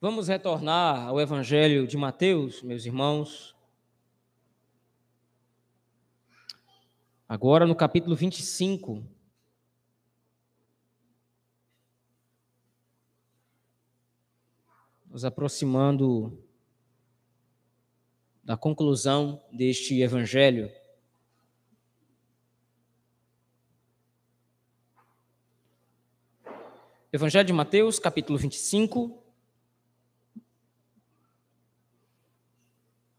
Vamos retornar ao Evangelho de Mateus, meus irmãos. Agora no capítulo 25. Nos aproximando da conclusão deste Evangelho. Evangelho de Mateus, capítulo 25,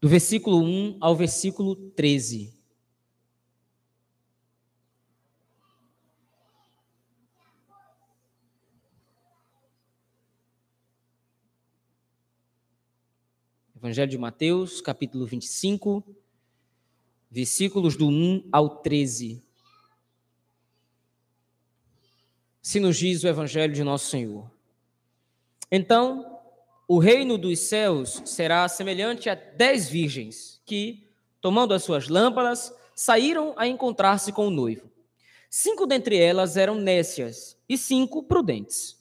do versículo 1 ao versículo 13. Evangelho de Mateus, capítulo 25, versículos do 1 ao 13. Se nos diz o Evangelho de Nosso Senhor. Então, o reino dos céus será semelhante a dez virgens que, tomando as suas lâmpadas, saíram a encontrar-se com o noivo. Cinco dentre elas eram nécias e cinco prudentes.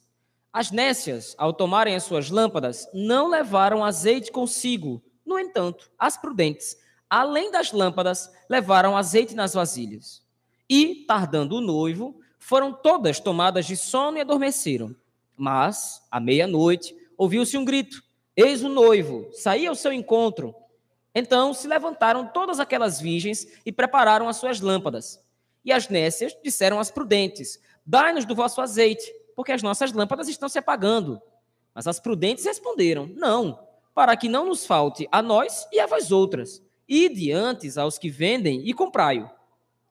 As nécias, ao tomarem as suas lâmpadas, não levaram azeite consigo. No entanto, as prudentes, além das lâmpadas, levaram azeite nas vasilhas. E, tardando o noivo, foram todas tomadas de sono e adormeceram. Mas, à meia-noite, ouviu-se um grito: Eis o noivo, saía ao seu encontro. Então se levantaram todas aquelas virgens e prepararam as suas lâmpadas. E as nécias disseram às prudentes: Dai-nos do vosso azeite, porque as nossas lâmpadas estão se apagando. Mas as prudentes responderam: Não, para que não nos falte a nós e a vós outras. E diante aos que vendem e comprai-o.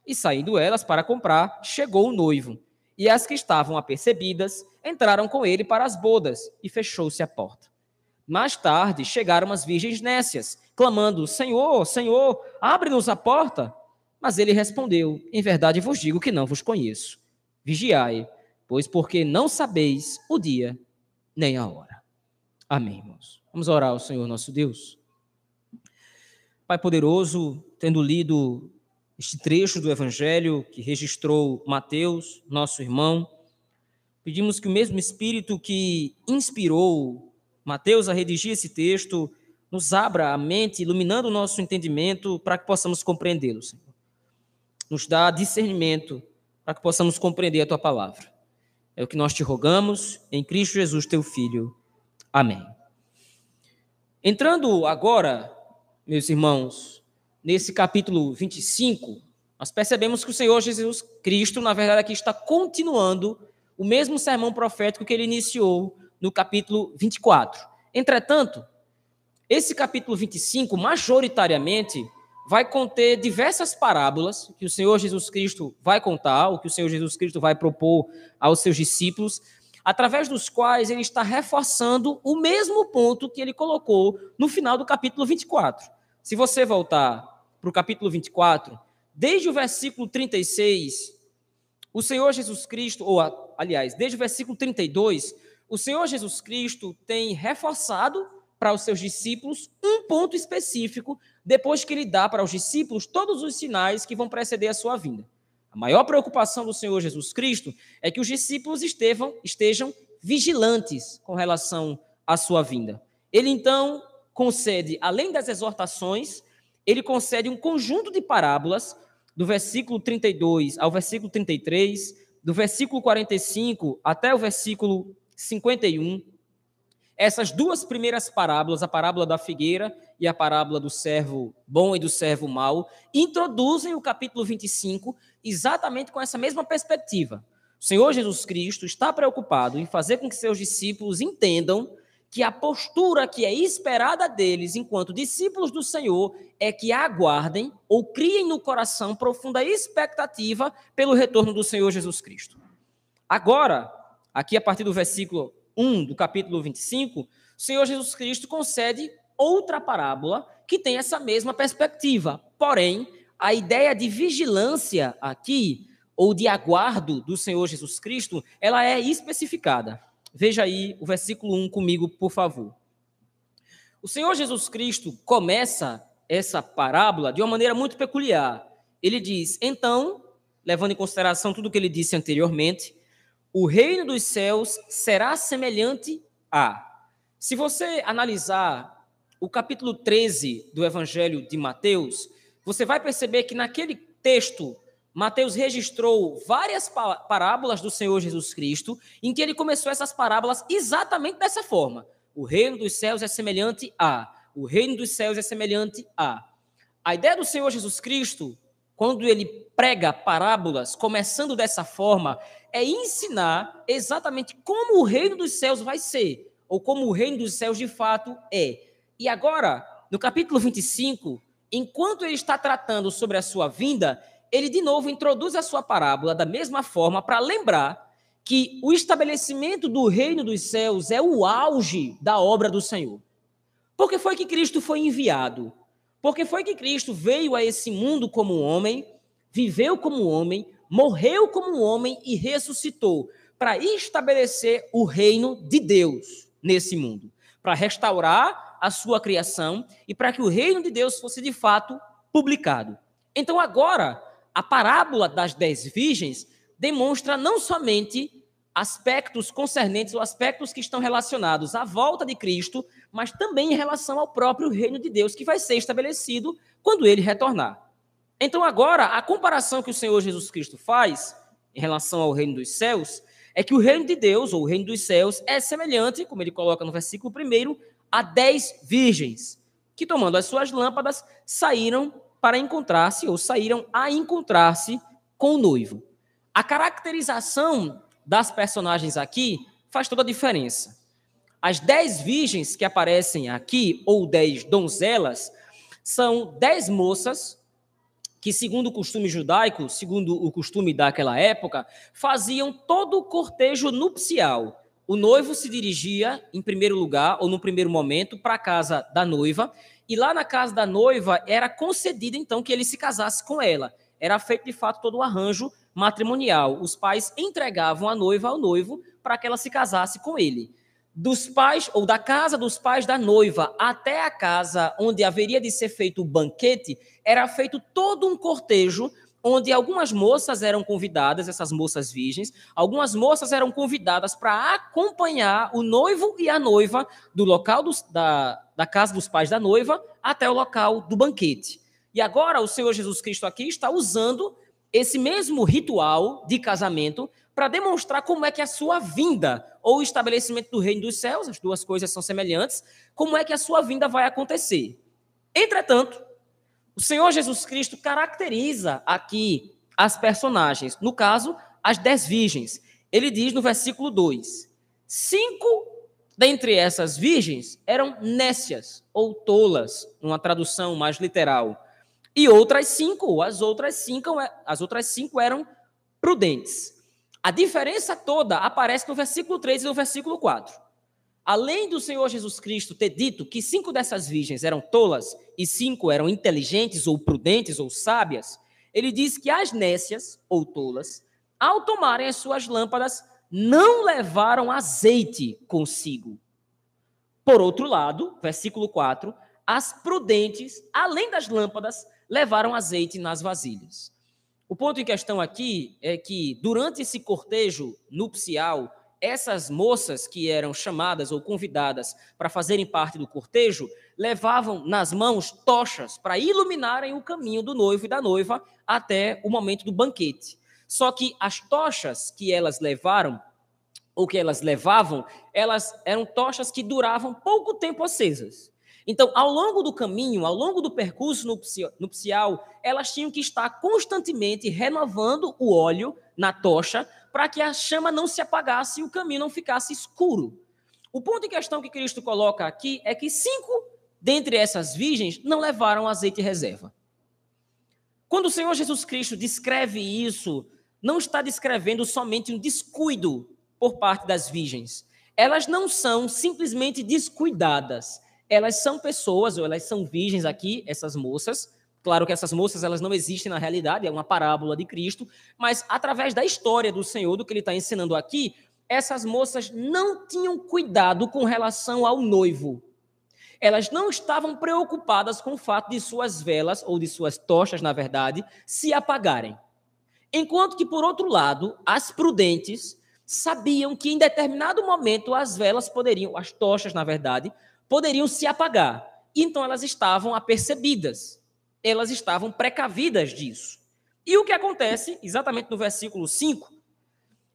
E saindo elas para comprar, chegou o noivo. E as que estavam apercebidas entraram com ele para as bodas, e fechou-se a porta. Mais tarde chegaram as virgens nécias, clamando: Senhor, Senhor, abre-nos a porta. Mas ele respondeu: Em verdade vos digo que não vos conheço. Vigiai, pois porque não sabeis o dia nem a hora. Amém, irmãos. Vamos orar ao Senhor nosso Deus. Pai poderoso, tendo lido este trecho do Evangelho que registrou Mateus, nosso irmão, Pedimos que o mesmo Espírito que inspirou Mateus a redigir esse texto nos abra a mente, iluminando o nosso entendimento para que possamos compreendê-lo, Senhor. Nos dá discernimento para que possamos compreender a tua palavra. É o que nós te rogamos em Cristo Jesus, teu Filho. Amém. Entrando agora, meus irmãos, nesse capítulo 25, nós percebemos que o Senhor Jesus Cristo, na verdade, aqui está continuando o mesmo sermão profético que ele iniciou no capítulo 24. Entretanto, esse capítulo 25, majoritariamente, vai conter diversas parábolas que o Senhor Jesus Cristo vai contar, ou que o Senhor Jesus Cristo vai propor aos seus discípulos, através dos quais ele está reforçando o mesmo ponto que ele colocou no final do capítulo 24. Se você voltar para o capítulo 24, desde o versículo 36, o Senhor Jesus Cristo, ou aliás, desde o versículo 32, o Senhor Jesus Cristo tem reforçado para os seus discípulos um ponto específico, depois que ele dá para os discípulos todos os sinais que vão preceder a sua vinda. A maior preocupação do Senhor Jesus Cristo é que os discípulos estejam, estejam vigilantes com relação à sua vinda. Ele então concede, além das exortações, ele concede um conjunto de parábolas, do versículo 32 ao versículo 33, do versículo 45 até o versículo 51, essas duas primeiras parábolas, a parábola da figueira e a parábola do servo bom e do servo mau, introduzem o capítulo 25 exatamente com essa mesma perspectiva. O Senhor Jesus Cristo está preocupado em fazer com que seus discípulos entendam que a postura que é esperada deles enquanto discípulos do Senhor é que aguardem ou criem no coração profunda expectativa pelo retorno do Senhor Jesus Cristo. Agora, aqui a partir do versículo 1 do capítulo 25, o Senhor Jesus Cristo concede outra parábola que tem essa mesma perspectiva. Porém, a ideia de vigilância aqui, ou de aguardo do Senhor Jesus Cristo, ela é especificada. Veja aí o versículo 1 comigo, por favor. O Senhor Jesus Cristo começa essa parábola de uma maneira muito peculiar. Ele diz: Então, levando em consideração tudo o que ele disse anteriormente, o reino dos céus será semelhante a. Se você analisar o capítulo 13 do Evangelho de Mateus, você vai perceber que naquele texto Mateus registrou várias parábolas do Senhor Jesus Cristo, em que ele começou essas parábolas exatamente dessa forma. O reino dos céus é semelhante a. O reino dos céus é semelhante a. A ideia do Senhor Jesus Cristo, quando ele prega parábolas, começando dessa forma, é ensinar exatamente como o reino dos céus vai ser ou como o reino dos céus de fato é. E agora, no capítulo 25, enquanto ele está tratando sobre a sua vinda, ele de novo introduz a sua parábola da mesma forma para lembrar que o estabelecimento do reino dos céus é o auge da obra do Senhor. Porque foi que Cristo foi enviado? Porque foi que Cristo veio a esse mundo como homem, viveu como homem, morreu como homem e ressuscitou para estabelecer o reino de Deus nesse mundo, para restaurar a sua criação e para que o reino de Deus fosse de fato publicado. Então, agora, a parábola das dez virgens demonstra não somente aspectos concernentes ou aspectos que estão relacionados à volta de Cristo, mas também em relação ao próprio reino de Deus que vai ser estabelecido quando ele retornar. Então, agora, a comparação que o Senhor Jesus Cristo faz em relação ao reino dos céus é que o reino de Deus, ou o reino dos céus, é semelhante, como ele coloca no versículo 1, a dez virgens, que tomando as suas lâmpadas, saíram para encontrar-se, ou saíram a encontrar-se com o noivo. A caracterização das personagens aqui faz toda a diferença. As dez virgens que aparecem aqui, ou dez donzelas, são dez moças que, segundo o costume judaico, segundo o costume daquela época, faziam todo o cortejo nupcial. O noivo se dirigia, em primeiro lugar, ou no primeiro momento, para a casa da noiva, e lá na casa da noiva era concedido, então, que ele se casasse com ela. Era feito, de fato, todo o arranjo matrimonial. Os pais entregavam a noiva ao noivo para que ela se casasse com ele dos pais ou da casa dos pais da noiva até a casa onde haveria de ser feito o banquete, era feito todo um cortejo onde algumas moças eram convidadas, essas moças virgens, algumas moças eram convidadas para acompanhar o noivo e a noiva do local dos, da, da casa dos pais da noiva até o local do banquete. E agora o Senhor Jesus Cristo aqui está usando esse mesmo ritual de casamento para demonstrar como é que a sua vinda ou o estabelecimento do reino dos céus, as duas coisas são semelhantes, como é que a sua vinda vai acontecer. Entretanto, o Senhor Jesus Cristo caracteriza aqui as personagens, no caso, as dez virgens. Ele diz no versículo 2: cinco dentre essas virgens eram nécias ou tolas, numa tradução mais literal, e outras cinco, as outras cinco, as outras cinco eram prudentes. A diferença toda aparece no versículo 3 e no versículo 4. Além do Senhor Jesus Cristo ter dito que cinco dessas virgens eram tolas e cinco eram inteligentes ou prudentes ou sábias, ele diz que as nécias ou tolas, ao tomarem as suas lâmpadas, não levaram azeite consigo. Por outro lado, versículo 4, as prudentes, além das lâmpadas, levaram azeite nas vasilhas. O ponto em questão aqui é que, durante esse cortejo nupcial, essas moças que eram chamadas ou convidadas para fazerem parte do cortejo levavam nas mãos tochas para iluminarem o caminho do noivo e da noiva até o momento do banquete. Só que as tochas que elas levaram, ou que elas levavam, elas eram tochas que duravam pouco tempo acesas. Então, ao longo do caminho, ao longo do percurso nupcial, elas tinham que estar constantemente renovando o óleo na tocha para que a chama não se apagasse e o caminho não ficasse escuro. O ponto em questão que Cristo coloca aqui é que cinco dentre essas virgens não levaram azeite reserva. Quando o Senhor Jesus Cristo descreve isso, não está descrevendo somente um descuido por parte das virgens. Elas não são simplesmente descuidadas elas são pessoas, ou elas são virgens aqui, essas moças. Claro que essas moças elas não existem na realidade, é uma parábola de Cristo, mas através da história do Senhor, do que ele está ensinando aqui, essas moças não tinham cuidado com relação ao noivo. Elas não estavam preocupadas com o fato de suas velas, ou de suas tochas, na verdade, se apagarem. Enquanto que, por outro lado, as prudentes, sabiam que em determinado momento as velas poderiam, as tochas, na verdade, poderiam se apagar. Então elas estavam apercebidas, elas estavam precavidas disso. E o que acontece, exatamente no versículo 5,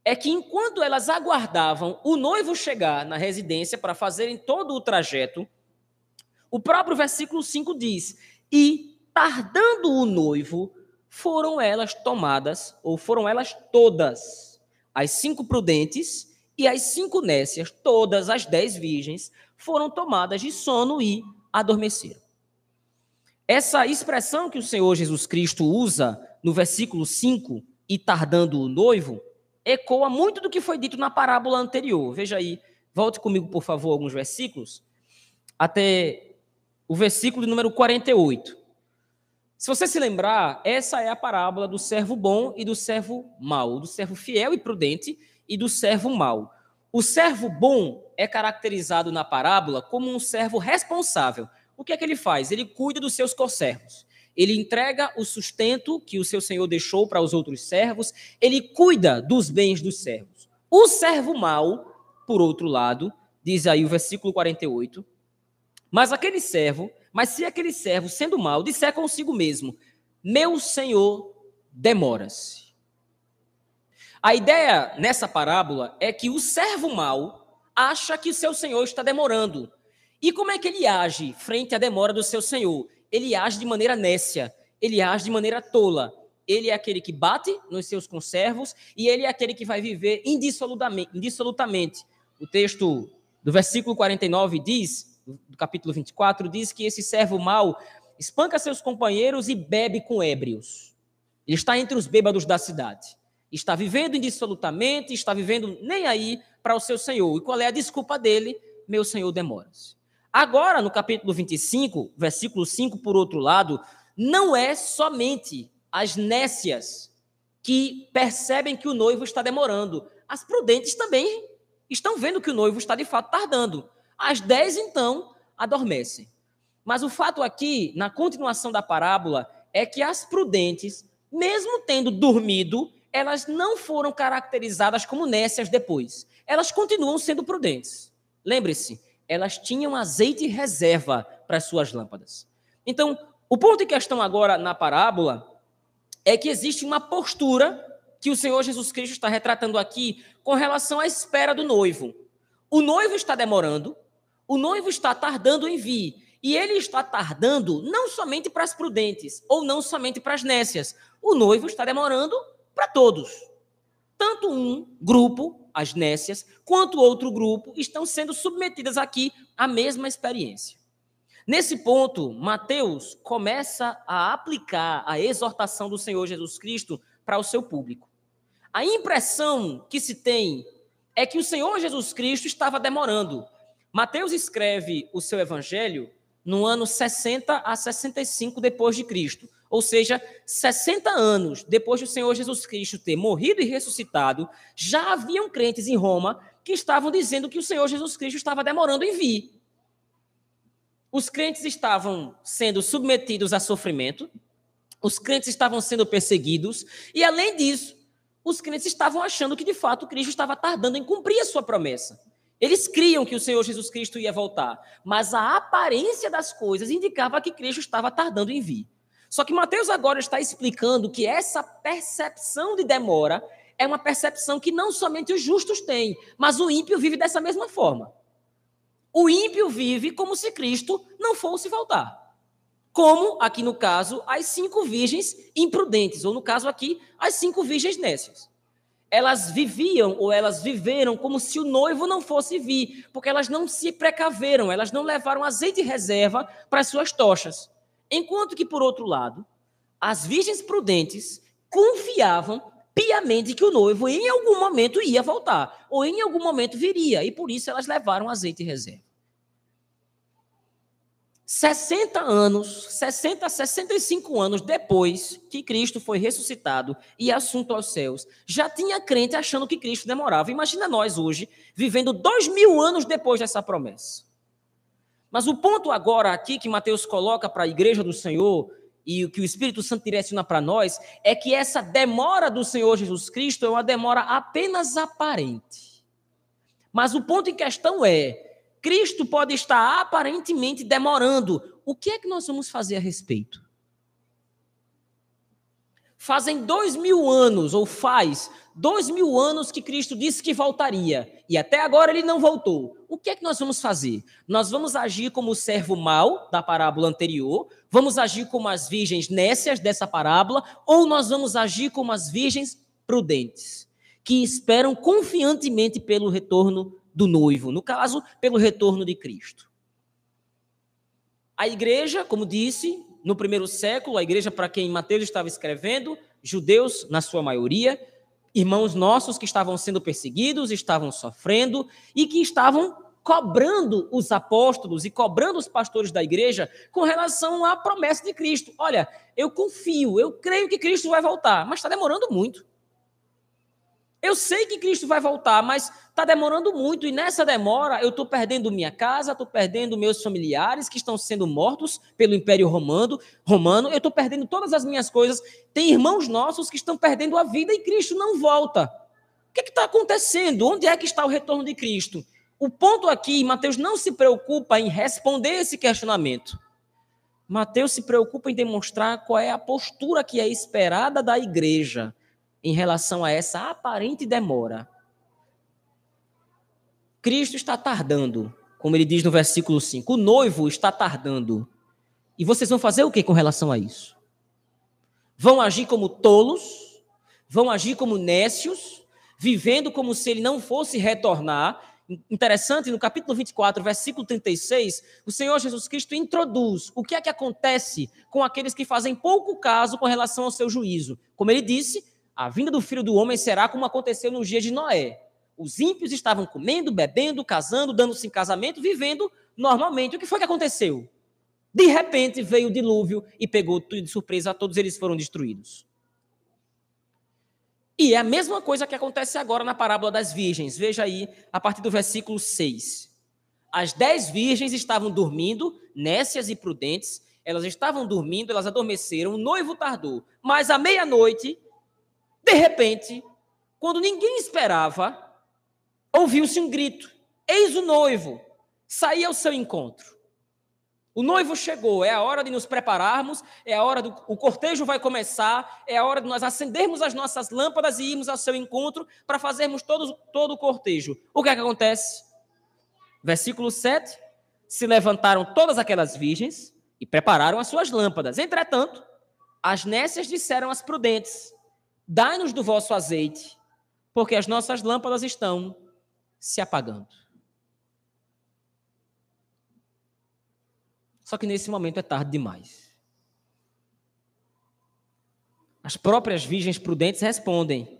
é que enquanto elas aguardavam o noivo chegar na residência para fazerem todo o trajeto, o próprio versículo 5 diz: E tardando o noivo, foram elas tomadas, ou foram elas todas, as cinco prudentes e as cinco nécias, todas as dez virgens, foram tomadas de sono e adormeceram. Essa expressão que o Senhor Jesus Cristo usa no versículo 5, e tardando o noivo, ecoa muito do que foi dito na parábola anterior. Veja aí, volte comigo, por favor, alguns versículos, até o versículo número 48. Se você se lembrar, essa é a parábola do servo bom e do servo mau, do servo fiel e prudente e do servo mau. O servo bom é caracterizado na parábola como um servo responsável. O que é que ele faz? Ele cuida dos seus conservos. Ele entrega o sustento que o seu senhor deixou para os outros servos, ele cuida dos bens dos servos. O servo mau, por outro lado, diz aí o versículo 48, mas aquele servo mas se aquele servo, sendo mau, disser consigo mesmo: Meu senhor demora-se. A ideia nessa parábola é que o servo mau acha que o seu senhor está demorando. E como é que ele age frente à demora do seu senhor? Ele age de maneira nécia, ele age de maneira tola. Ele é aquele que bate nos seus conservos e ele é aquele que vai viver indissolutamente. O texto do versículo 49 diz do capítulo 24, diz que esse servo mau espanca seus companheiros e bebe com ébrios. Ele está entre os bêbados da cidade. Está vivendo indissolutamente, está vivendo nem aí para o seu senhor. E qual é a desculpa dele? Meu senhor demora-se. Agora, no capítulo 25, versículo 5, por outro lado, não é somente as nécias que percebem que o noivo está demorando. As prudentes também estão vendo que o noivo está de fato tardando. Às dez, então, adormecem. Mas o fato aqui, na continuação da parábola, é que as prudentes, mesmo tendo dormido, elas não foram caracterizadas como nécias depois. Elas continuam sendo prudentes. Lembre-se, elas tinham azeite reserva para as suas lâmpadas. Então, o ponto em questão agora na parábola é que existe uma postura que o Senhor Jesus Cristo está retratando aqui com relação à espera do noivo. O noivo está demorando, o noivo está tardando em vir. E ele está tardando não somente para as prudentes, ou não somente para as nécias. O noivo está demorando para todos. Tanto um grupo, as nécias, quanto outro grupo estão sendo submetidas aqui à mesma experiência. Nesse ponto, Mateus começa a aplicar a exortação do Senhor Jesus Cristo para o seu público. A impressão que se tem é que o Senhor Jesus Cristo estava demorando, Mateus escreve o seu evangelho no ano 60 a 65 depois de Cristo, ou seja, 60 anos depois do Senhor Jesus Cristo ter morrido e ressuscitado, já haviam crentes em Roma que estavam dizendo que o Senhor Jesus Cristo estava demorando em vir. Os crentes estavam sendo submetidos a sofrimento, os crentes estavam sendo perseguidos, e além disso, os crentes estavam achando que de fato Cristo estava tardando em cumprir a sua promessa. Eles criam que o Senhor Jesus Cristo ia voltar, mas a aparência das coisas indicava que Cristo estava tardando em vir. Só que Mateus agora está explicando que essa percepção de demora é uma percepção que não somente os justos têm, mas o ímpio vive dessa mesma forma. O ímpio vive como se Cristo não fosse voltar. Como, aqui no caso, as cinco virgens imprudentes, ou no caso aqui, as cinco virgens nécias elas viviam ou elas viveram como se o noivo não fosse vir, porque elas não se precaveram, elas não levaram azeite de reserva para as suas tochas. Enquanto que, por outro lado, as virgens prudentes confiavam piamente que o noivo em algum momento ia voltar, ou em algum momento viria, e por isso elas levaram azeite de reserva. 60 anos, 60 a 65 anos depois que Cristo foi ressuscitado e assunto aos céus, já tinha crente achando que Cristo demorava. Imagina nós hoje, vivendo dois mil anos depois dessa promessa. Mas o ponto agora aqui que Mateus coloca para a igreja do Senhor e o que o Espírito Santo direciona para nós é que essa demora do Senhor Jesus Cristo é uma demora apenas aparente. Mas o ponto em questão é: Cristo pode estar aparentemente demorando. O que é que nós vamos fazer a respeito? Fazem dois mil anos, ou faz dois mil anos que Cristo disse que voltaria, e até agora ele não voltou. O que é que nós vamos fazer? Nós vamos agir como o servo mau da parábola anterior, vamos agir como as virgens nécias dessa parábola, ou nós vamos agir como as virgens prudentes, que esperam confiantemente pelo retorno do noivo, no caso, pelo retorno de Cristo. A igreja, como disse, no primeiro século, a igreja para quem Mateus estava escrevendo, judeus na sua maioria, irmãos nossos que estavam sendo perseguidos, estavam sofrendo e que estavam cobrando os apóstolos e cobrando os pastores da igreja com relação à promessa de Cristo. Olha, eu confio, eu creio que Cristo vai voltar, mas está demorando muito. Eu sei que Cristo vai voltar, mas está demorando muito. E nessa demora, eu estou perdendo minha casa, estou perdendo meus familiares que estão sendo mortos pelo Império Romano. romano eu estou perdendo todas as minhas coisas. Tem irmãos nossos que estão perdendo a vida e Cristo não volta. O que é está acontecendo? Onde é que está o retorno de Cristo? O ponto aqui, Mateus não se preocupa em responder esse questionamento. Mateus se preocupa em demonstrar qual é a postura que é esperada da igreja em relação a essa aparente demora. Cristo está tardando, como ele diz no versículo 5. O noivo está tardando. E vocês vão fazer o que com relação a isso? Vão agir como tolos? Vão agir como nécios? Vivendo como se ele não fosse retornar? Interessante, no capítulo 24, versículo 36, o Senhor Jesus Cristo introduz o que é que acontece com aqueles que fazem pouco caso com relação ao seu juízo. Como ele disse, a vinda do filho do homem será como aconteceu no dia de Noé. Os ímpios estavam comendo, bebendo, casando, dando-se em casamento, vivendo normalmente. O que foi que aconteceu? De repente veio o dilúvio e pegou tudo de surpresa, todos eles foram destruídos. E é a mesma coisa que acontece agora na parábola das virgens. Veja aí, a partir do versículo 6. As dez virgens estavam dormindo, nécias e prudentes, elas estavam dormindo, elas adormeceram, o noivo tardou. Mas à meia-noite, de repente, quando ninguém esperava, ouviu-se um grito: Eis o noivo, saí ao seu encontro. O noivo chegou, é a hora de nos prepararmos, é a hora do o cortejo vai começar, é a hora de nós acendermos as nossas lâmpadas e irmos ao seu encontro para fazermos todo, todo o cortejo. O que é que acontece? Versículo 7: Se levantaram todas aquelas virgens e prepararam as suas lâmpadas. Entretanto, as nécias disseram às prudentes: Dai-nos do vosso azeite, porque as nossas lâmpadas estão se apagando. Só que nesse momento é tarde demais. As próprias virgens prudentes respondem.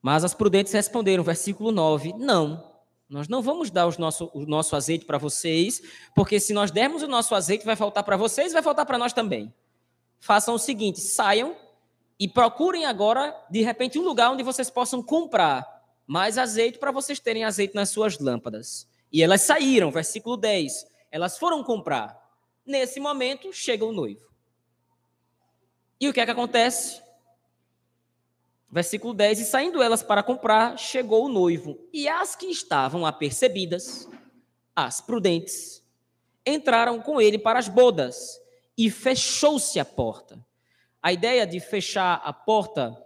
Mas as prudentes responderam, versículo 9: Não, nós não vamos dar nosso, o nosso azeite para vocês, porque se nós dermos o nosso azeite, vai faltar para vocês, vai faltar para nós também. Façam o seguinte: saiam e procurem agora, de repente, um lugar onde vocês possam comprar mais azeite para vocês terem azeite nas suas lâmpadas. E elas saíram, versículo 10. Elas foram comprar. Nesse momento, chega o noivo. E o que é que acontece? Versículo 10: E saindo elas para comprar, chegou o noivo. E as que estavam apercebidas, as prudentes, entraram com ele para as bodas, e fechou-se a porta. A ideia de fechar a porta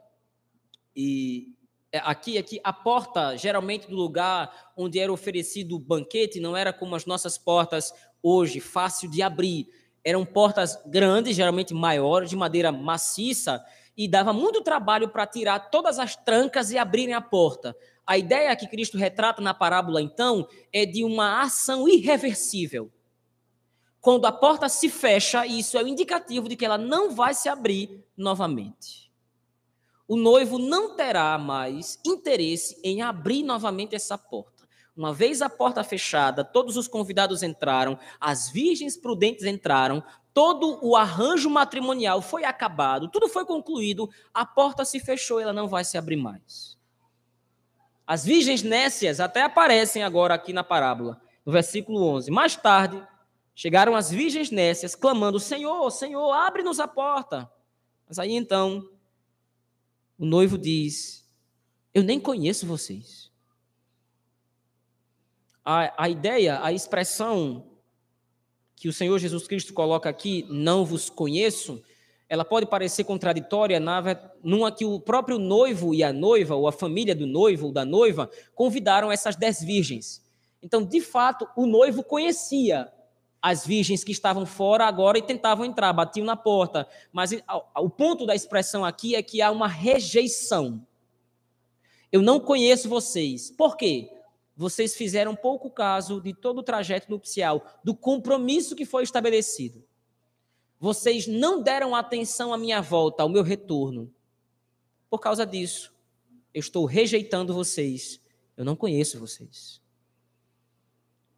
e é, aqui aqui a porta geralmente do lugar onde era oferecido o banquete não era como as nossas portas hoje, fácil de abrir. Eram portas grandes, geralmente maiores, de madeira maciça, e dava muito trabalho para tirar todas as trancas e abrirem a porta. A ideia que Cristo retrata na parábola, então, é de uma ação irreversível. Quando a porta se fecha, isso é o indicativo de que ela não vai se abrir novamente. O noivo não terá mais interesse em abrir novamente essa porta. Uma vez a porta fechada, todos os convidados entraram, as virgens prudentes entraram, todo o arranjo matrimonial foi acabado, tudo foi concluído, a porta se fechou, ela não vai se abrir mais. As virgens nécias até aparecem agora aqui na parábola, no versículo 11. Mais tarde, Chegaram as virgens nécias, clamando: Senhor, Senhor, abre-nos a porta. Mas aí então, o noivo diz: Eu nem conheço vocês. A, a ideia, a expressão que o Senhor Jesus Cristo coloca aqui, não vos conheço, ela pode parecer contraditória na, numa que o próprio noivo e a noiva, ou a família do noivo ou da noiva, convidaram essas dez virgens. Então, de fato, o noivo conhecia as virgens que estavam fora agora e tentavam entrar, batiam na porta. Mas o ponto da expressão aqui é que há uma rejeição. Eu não conheço vocês. Por quê? Vocês fizeram pouco caso de todo o trajeto nupcial, do compromisso que foi estabelecido. Vocês não deram atenção à minha volta, ao meu retorno. Por causa disso, eu estou rejeitando vocês. Eu não conheço vocês.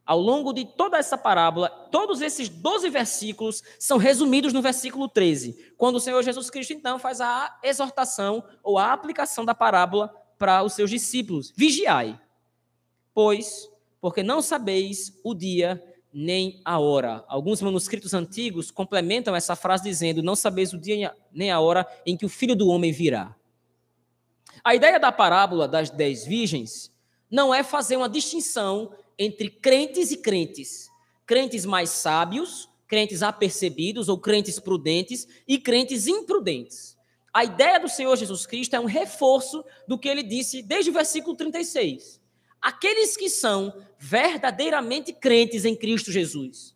Ao longo de toda essa parábola, todos esses 12 versículos são resumidos no versículo 13, quando o Senhor Jesus Cristo então faz a exortação ou a aplicação da parábola para os seus discípulos. Vigiai, pois, porque não sabeis o dia nem a hora. Alguns manuscritos antigos complementam essa frase dizendo: Não sabeis o dia nem a hora em que o filho do homem virá. A ideia da parábola das dez virgens não é fazer uma distinção entre crentes e crentes. Crentes mais sábios, crentes apercebidos ou crentes prudentes e crentes imprudentes. A ideia do Senhor Jesus Cristo é um reforço do que ele disse desde o versículo 36. Aqueles que são verdadeiramente crentes em Cristo Jesus,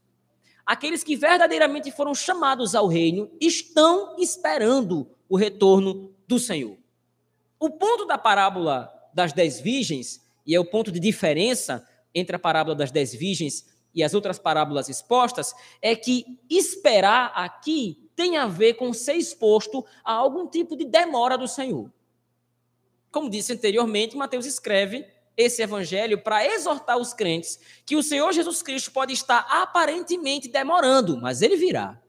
aqueles que verdadeiramente foram chamados ao reino, estão esperando o retorno do Senhor. O ponto da parábola das dez virgens, e é o ponto de diferença entre a parábola das dez virgens e as outras parábolas expostas, é que esperar aqui tem a ver com ser exposto a algum tipo de demora do Senhor. Como disse anteriormente, Mateus escreve esse evangelho para exortar os crentes que o Senhor Jesus Cristo pode estar aparentemente demorando, mas ele virá.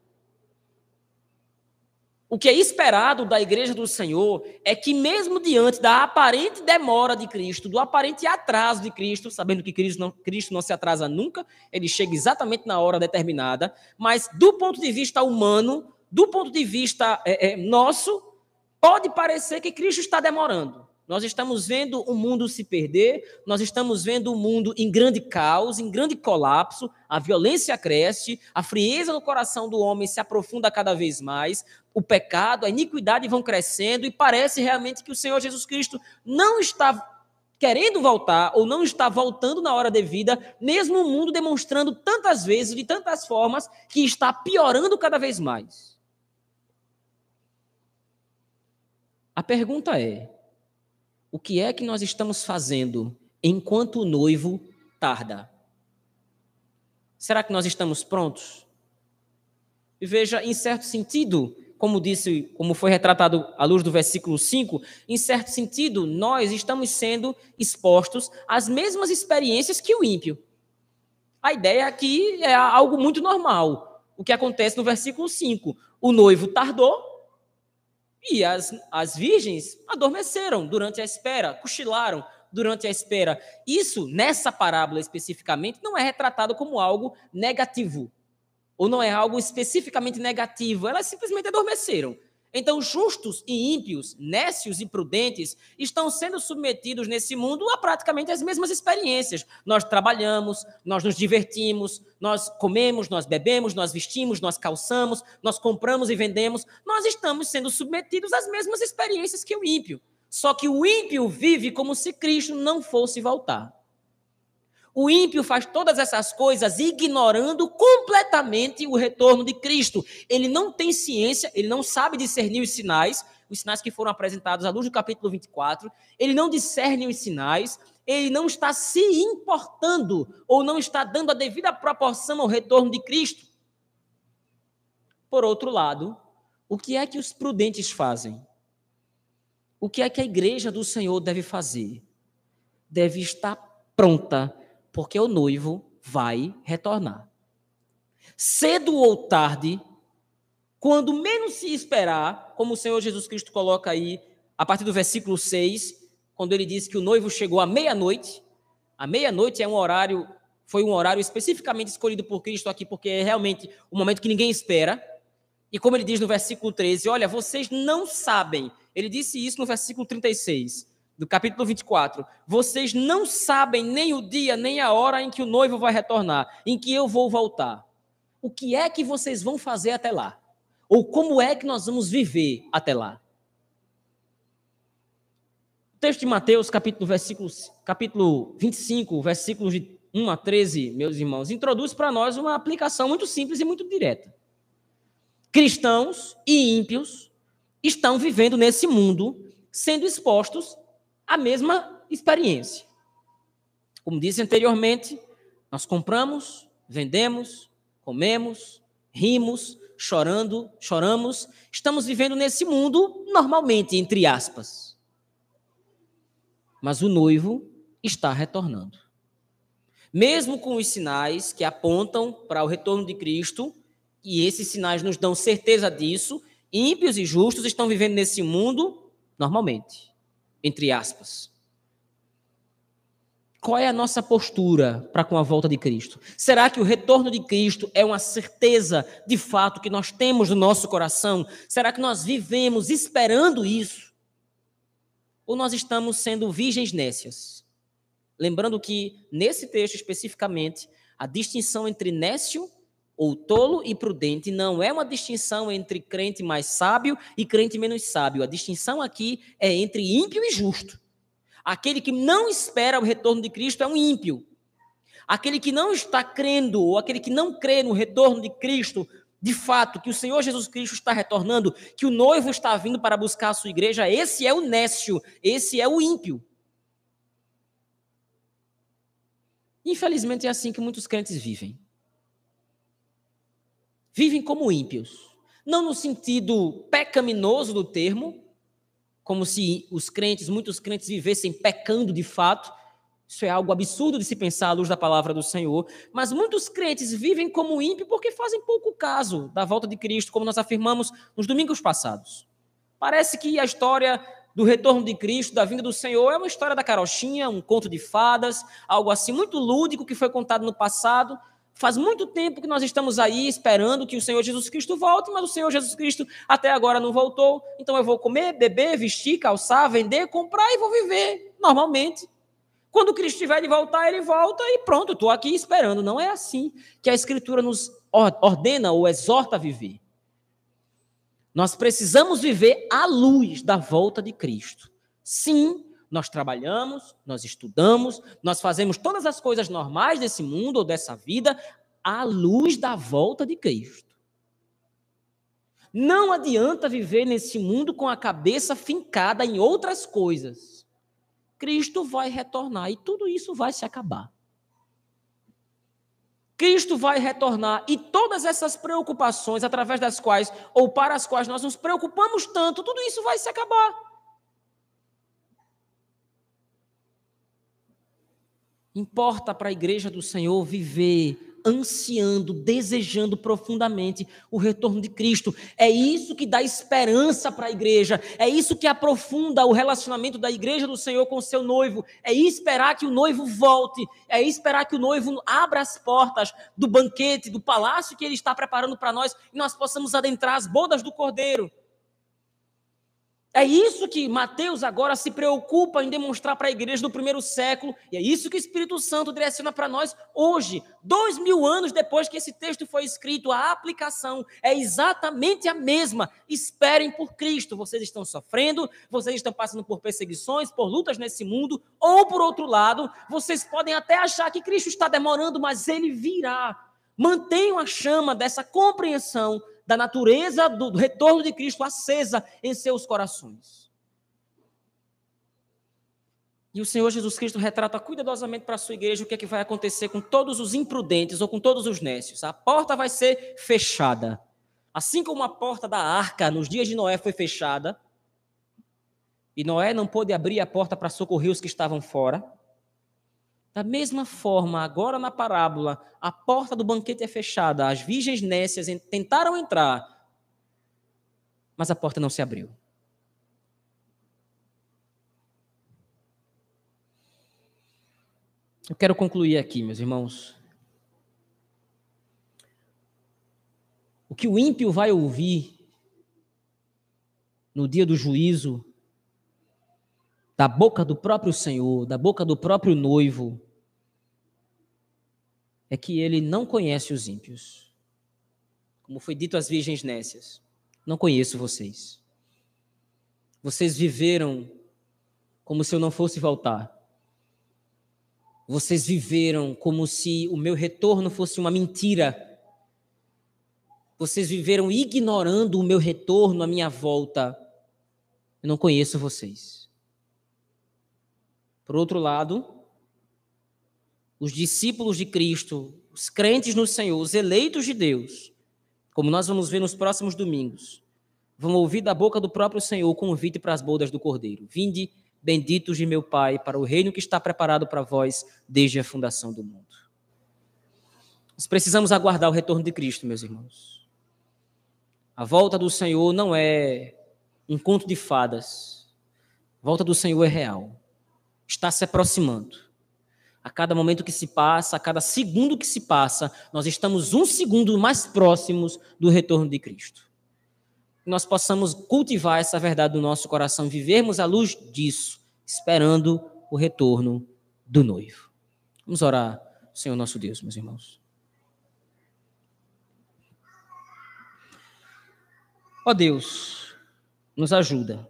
O que é esperado da igreja do Senhor é que, mesmo diante da aparente demora de Cristo, do aparente atraso de Cristo, sabendo que Cristo não, Cristo não se atrasa nunca, ele chega exatamente na hora determinada, mas do ponto de vista humano, do ponto de vista é, é, nosso, pode parecer que Cristo está demorando. Nós estamos vendo o mundo se perder, nós estamos vendo o mundo em grande caos, em grande colapso, a violência cresce, a frieza no coração do homem se aprofunda cada vez mais, o pecado, a iniquidade vão crescendo e parece realmente que o Senhor Jesus Cristo não está querendo voltar ou não está voltando na hora devida, mesmo o mundo demonstrando tantas vezes, de tantas formas, que está piorando cada vez mais. A pergunta é: o que é que nós estamos fazendo enquanto o noivo tarda? Será que nós estamos prontos? E veja, em certo sentido, como disse, como foi retratado à luz do versículo 5, em certo sentido, nós estamos sendo expostos às mesmas experiências que o ímpio. A ideia aqui é algo muito normal. O que acontece no versículo 5? O noivo tardou, e as, as virgens adormeceram durante a espera, cochilaram durante a espera. Isso, nessa parábola especificamente, não é retratado como algo negativo. Ou não é algo especificamente negativo. Elas simplesmente adormeceram. Então, justos e ímpios, nécios e prudentes, estão sendo submetidos nesse mundo a praticamente as mesmas experiências. Nós trabalhamos, nós nos divertimos, nós comemos, nós bebemos, nós vestimos, nós calçamos, nós compramos e vendemos. Nós estamos sendo submetidos às mesmas experiências que o ímpio. Só que o ímpio vive como se Cristo não fosse voltar. O ímpio faz todas essas coisas ignorando completamente o retorno de Cristo. Ele não tem ciência, ele não sabe discernir os sinais, os sinais que foram apresentados à luz do capítulo 24. Ele não discerne os sinais, ele não está se importando ou não está dando a devida proporção ao retorno de Cristo. Por outro lado, o que é que os prudentes fazem? O que é que a igreja do Senhor deve fazer? Deve estar pronta porque o noivo vai retornar. Cedo ou tarde, quando menos se esperar, como o Senhor Jesus Cristo coloca aí, a partir do versículo 6, quando ele diz que o noivo chegou à meia-noite, a meia-noite é um horário Foi um horário especificamente escolhido por Cristo aqui, porque é realmente o momento que ninguém espera. E como ele diz no versículo 13: Olha, vocês não sabem. Ele disse isso no versículo 36 do capítulo 24. Vocês não sabem nem o dia, nem a hora em que o noivo vai retornar, em que eu vou voltar. O que é que vocês vão fazer até lá? Ou como é que nós vamos viver até lá? O texto de Mateus, capítulo, versículo, capítulo 25, versículos de 1 a 13, meus irmãos, introduz para nós uma aplicação muito simples e muito direta. Cristãos e ímpios estão vivendo nesse mundo, sendo expostos à mesma experiência. Como disse anteriormente, nós compramos, vendemos, comemos, rimos, chorando, choramos, estamos vivendo nesse mundo normalmente, entre aspas. Mas o noivo está retornando mesmo com os sinais que apontam para o retorno de Cristo, e esses sinais nos dão certeza disso, ímpios e justos estão vivendo nesse mundo normalmente, entre aspas. Qual é a nossa postura para com a volta de Cristo? Será que o retorno de Cristo é uma certeza de fato que nós temos no nosso coração? Será que nós vivemos esperando isso? Ou nós estamos sendo virgens nécias? Lembrando que, nesse texto especificamente, a distinção entre nécio ou tolo e prudente não é uma distinção entre crente mais sábio e crente menos sábio. A distinção aqui é entre ímpio e justo. Aquele que não espera o retorno de Cristo é um ímpio. Aquele que não está crendo, ou aquele que não crê no retorno de Cristo, de fato, que o Senhor Jesus Cristo está retornando, que o noivo está vindo para buscar a sua igreja, esse é o nécio, esse é o ímpio. Infelizmente é assim que muitos crentes vivem. Vivem como ímpios. Não no sentido pecaminoso do termo, como se os crentes, muitos crentes vivessem pecando de fato. Isso é algo absurdo de se pensar à luz da palavra do Senhor. Mas muitos crentes vivem como ímpio porque fazem pouco caso da volta de Cristo, como nós afirmamos nos domingos passados. Parece que a história do retorno de Cristo, da vinda do Senhor, é uma história da carochinha, um conto de fadas, algo assim muito lúdico que foi contado no passado. Faz muito tempo que nós estamos aí esperando que o Senhor Jesus Cristo volte, mas o Senhor Jesus Cristo até agora não voltou. Então eu vou comer, beber, vestir, calçar, vender, comprar e vou viver normalmente. Quando Cristo estiver de voltar, ele volta e pronto, estou aqui esperando. Não é assim que a Escritura nos ordena ou exorta a viver. Nós precisamos viver à luz da volta de Cristo. Sim, nós trabalhamos, nós estudamos, nós fazemos todas as coisas normais desse mundo ou dessa vida à luz da volta de Cristo. Não adianta viver nesse mundo com a cabeça fincada em outras coisas. Cristo vai retornar e tudo isso vai se acabar. Cristo vai retornar e todas essas preocupações através das quais ou para as quais nós nos preocupamos tanto, tudo isso vai se acabar. Importa para a igreja do Senhor viver ansiando, desejando profundamente o retorno de Cristo. É isso que dá esperança para a igreja, é isso que aprofunda o relacionamento da igreja do Senhor com o seu noivo, é esperar que o noivo volte, é esperar que o noivo abra as portas do banquete, do palácio que ele está preparando para nós e nós possamos adentrar as bodas do Cordeiro. É isso que Mateus agora se preocupa em demonstrar para a igreja do primeiro século, e é isso que o Espírito Santo direciona para nós hoje, dois mil anos depois que esse texto foi escrito. A aplicação é exatamente a mesma. Esperem por Cristo. Vocês estão sofrendo, vocês estão passando por perseguições, por lutas nesse mundo, ou por outro lado, vocês podem até achar que Cristo está demorando, mas ele virá. Mantenham a chama dessa compreensão da natureza do retorno de Cristo acesa em seus corações. E o Senhor Jesus Cristo retrata cuidadosamente para a sua igreja o que é que vai acontecer com todos os imprudentes ou com todos os nécios. A porta vai ser fechada. Assim como a porta da arca nos dias de Noé foi fechada, e Noé não pôde abrir a porta para socorrer os que estavam fora, da mesma forma, agora na parábola, a porta do banquete é fechada, as virgens nécias tentaram entrar, mas a porta não se abriu. Eu quero concluir aqui, meus irmãos. O que o ímpio vai ouvir no dia do juízo da boca do próprio Senhor, da boca do próprio noivo, é que ele não conhece os ímpios. Como foi dito às virgens nécias, não conheço vocês. Vocês viveram como se eu não fosse voltar. Vocês viveram como se o meu retorno fosse uma mentira. Vocês viveram ignorando o meu retorno, a minha volta. Eu não conheço vocês. Por outro lado, os discípulos de Cristo, os crentes no Senhor, os eleitos de Deus, como nós vamos ver nos próximos domingos, vão ouvir da boca do próprio Senhor o convite para as bodas do Cordeiro. Vinde, benditos de meu Pai, para o reino que está preparado para vós desde a fundação do mundo. Nós precisamos aguardar o retorno de Cristo, meus irmãos. A volta do Senhor não é um conto de fadas. A volta do Senhor é real. Está se aproximando. A cada momento que se passa, a cada segundo que se passa, nós estamos um segundo mais próximos do retorno de Cristo que nós possamos cultivar essa verdade no nosso coração, vivermos à luz disso, esperando o retorno do noivo. Vamos orar, Senhor nosso Deus, meus irmãos. Ó Deus, nos ajuda.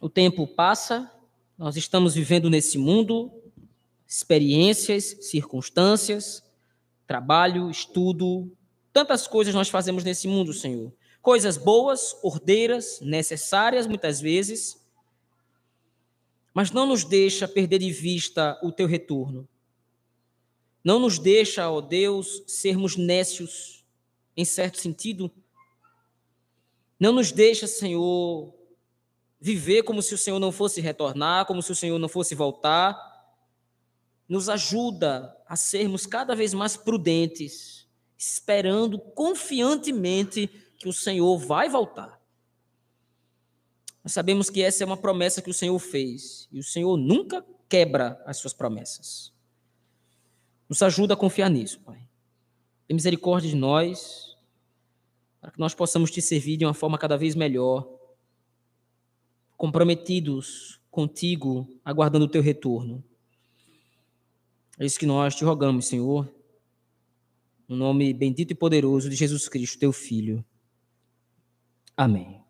O tempo passa, nós estamos vivendo nesse mundo experiências, circunstâncias, trabalho, estudo, Tantas coisas nós fazemos nesse mundo, Senhor. Coisas boas, ordeiras, necessárias muitas vezes, mas não nos deixa perder de vista o teu retorno. Não nos deixa, ó Deus, sermos nécios, em certo sentido. Não nos deixa, Senhor, viver como se o Senhor não fosse retornar, como se o Senhor não fosse voltar. Nos ajuda a sermos cada vez mais prudentes esperando confiantemente que o Senhor vai voltar. Nós sabemos que essa é uma promessa que o Senhor fez, e o Senhor nunca quebra as suas promessas. Nos ajuda a confiar nisso, Pai. Tem misericórdia de nós, para que nós possamos te servir de uma forma cada vez melhor, comprometidos contigo, aguardando o teu retorno. É isso que nós te rogamos, Senhor no nome bendito e poderoso de Jesus Cristo, teu Filho. Amém.